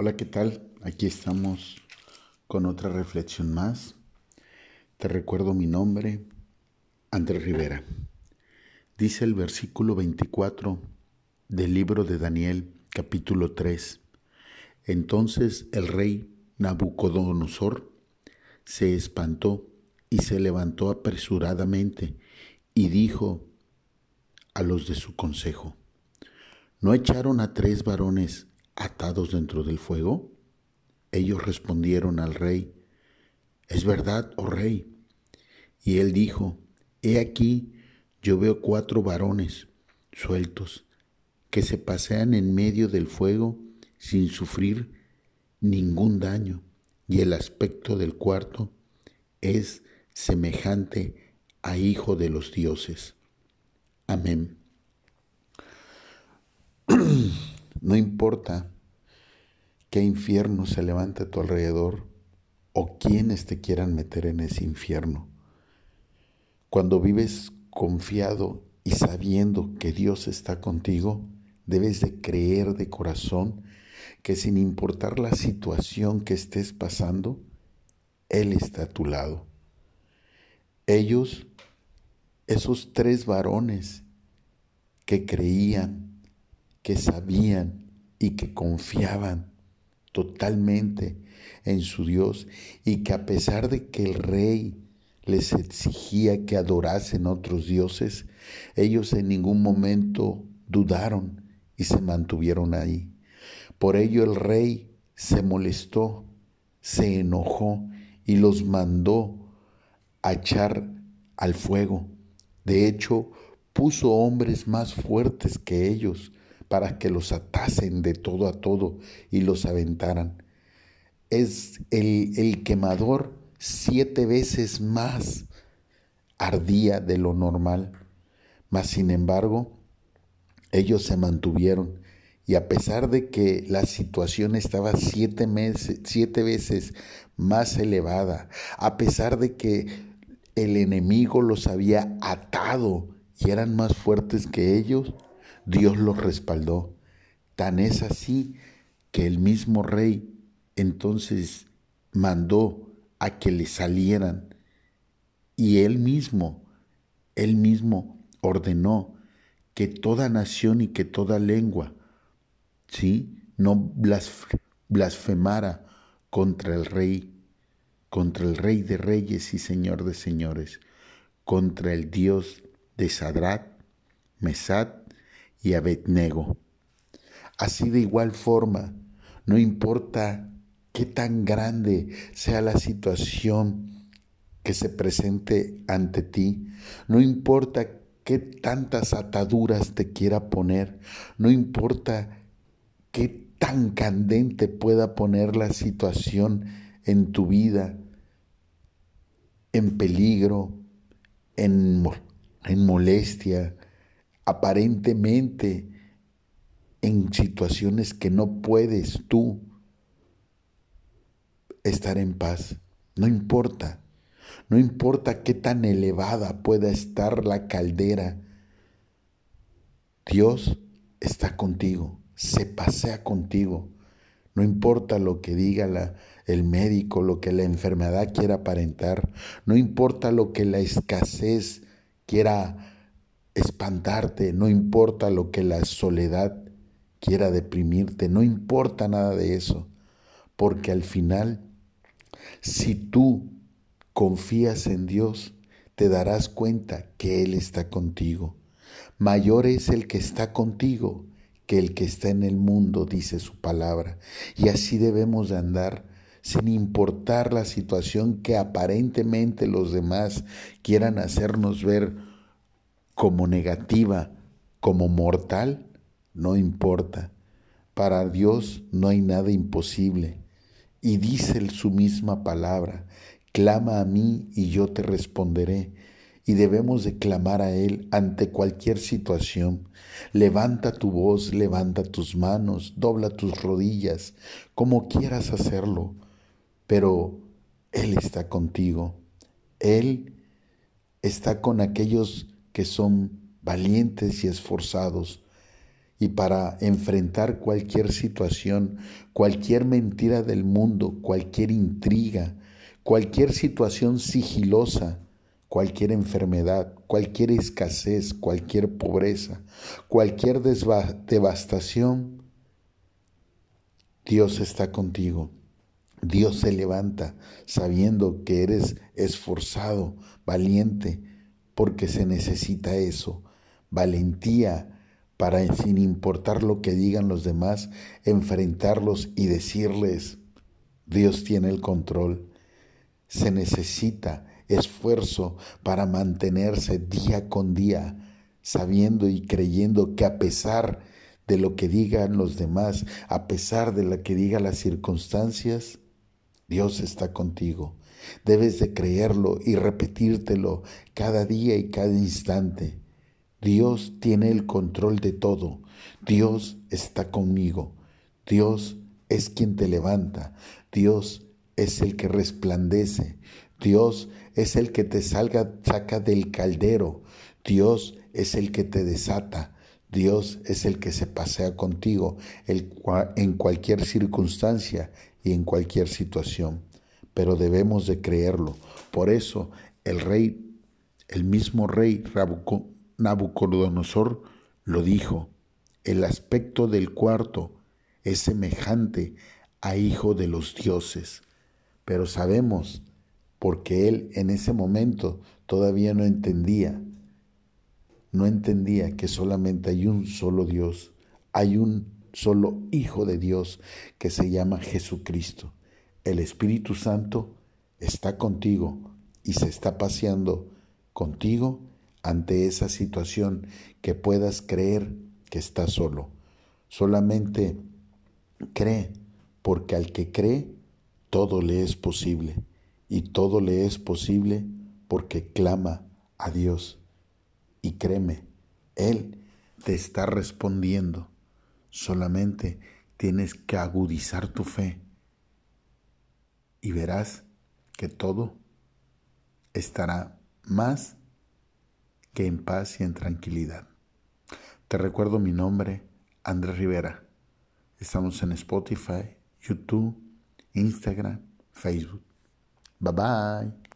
Hola, ¿qué tal? Aquí estamos con otra reflexión más. Te recuerdo mi nombre, Andrés Rivera. Dice el versículo 24 del libro de Daniel, capítulo 3. Entonces el rey Nabucodonosor se espantó y se levantó apresuradamente y dijo a los de su consejo, ¿no echaron a tres varones atados dentro del fuego? Ellos respondieron al rey, es verdad, oh rey. Y él dijo, he aquí, yo veo cuatro varones sueltos que se pasean en medio del fuego sin sufrir ningún daño, y el aspecto del cuarto es semejante a hijo de los dioses. Amén. No importa qué infierno se levante a tu alrededor o quienes te quieran meter en ese infierno. Cuando vives confiado y sabiendo que Dios está contigo, debes de creer de corazón que sin importar la situación que estés pasando, Él está a tu lado. Ellos, esos tres varones que creían que sabían y que confiaban totalmente en su Dios y que a pesar de que el rey les exigía que adorasen otros dioses, ellos en ningún momento dudaron y se mantuvieron ahí. Por ello el rey se molestó, se enojó y los mandó a echar al fuego. De hecho, puso hombres más fuertes que ellos para que los atasen de todo a todo y los aventaran. Es el, quemador siete veces más ardía de lo normal, mas sin embargo, ellos se mantuvieron y a pesar de que la situación estaba siete, meses, siete veces más elevada, a pesar de que el enemigo los había atado y eran más fuertes que ellos, Dios los respaldó. Tan es así que el mismo rey entonces mandó a que le salieran y él mismo, él mismo ordenó que toda nación y que toda lengua, ¿sí? No blasfemara contra el rey, contra el rey de reyes y señor de señores, contra el Dios de Sadrat, Mesad y Abednego. Así de igual forma, no importa qué tan grande sea la situación que se presente ante ti, no importa qué tantas ataduras te quiera poner, no importa qué tan candente pueda poner la situación en tu vida, en peligro, en, en molestia, aparentemente en situaciones que no puedes tú estar en paz. No importa, no importa qué tan elevada pueda estar la caldera, Dios está contigo, se pasea contigo. No importa lo que diga el médico, lo que la enfermedad quiera aparentar, no importa lo que la escasez quiera espantarte, no importa lo que la soledad quiera deprimirte, no importa nada de eso, porque al final, si tú confías en Dios, te darás cuenta que Él está contigo. Mayor es el que está contigo que el que está en el mundo, dice su palabra. Y así debemos de andar sin importar la situación que aparentemente los demás quieran hacernos ver como negativa, como mortal, no importa. Para Dios no hay nada imposible. Y dice su misma palabra, clama a mí y yo te responderé. Y debemos de clamar a Él ante cualquier situación. Levanta tu voz, levanta tus manos, dobla tus rodillas, como quieras hacerlo. Pero Él está contigo. Él está con aquellos que son valientes y esforzados, y para enfrentar cualquier situación, cualquier mentira del mundo, cualquier intriga, cualquier situación sigilosa, cualquier enfermedad, cualquier escasez, cualquier pobreza, cualquier devastación, Dios está contigo. Dios se levanta sabiendo que eres esforzado, valiente, porque se necesita eso, valentía para, sin importar lo que digan los demás, enfrentarlos y decirles, Dios tiene el control. Se necesita esfuerzo para mantenerse día con día, sabiendo y creyendo que a pesar de lo que digan los demás, a pesar de lo que digan las circunstancias, Dios está contigo. Debes de creerlo y repetírtelo cada día y cada instante. Dios tiene el control de todo. Dios está conmigo. Dios es quien te levanta. Dios es el que resplandece. Dios es el que te salga, saca del caldero. Dios es el que te desata. Dios es el que se pasea contigo en cualquier circunstancia y en cualquier situación. Pero debemos de creerlo. Por eso el rey, el mismo rey Nabucodonosor lo dijo. El aspecto del cuarto es semejante a hijo de los dioses. Pero sabemos, porque él en ese momento todavía no entendía, no entendía que solamente hay un solo Dios, hay un solo Hijo de Dios que se llama Jesucristo. El Espíritu Santo está contigo y se está paseando contigo ante esa situación que puedas creer que estás solo. Solamente cree, porque al que cree, todo le es posible. Y todo le es posible porque clama a Dios. Y créeme, Él te está respondiendo. Solamente tienes que agudizar tu fe y verás que todo estará más que en paz y en tranquilidad. Te recuerdo mi nombre, Andrés Rivera. Estamos en Spotify, YouTube, Instagram, Facebook. Bye bye.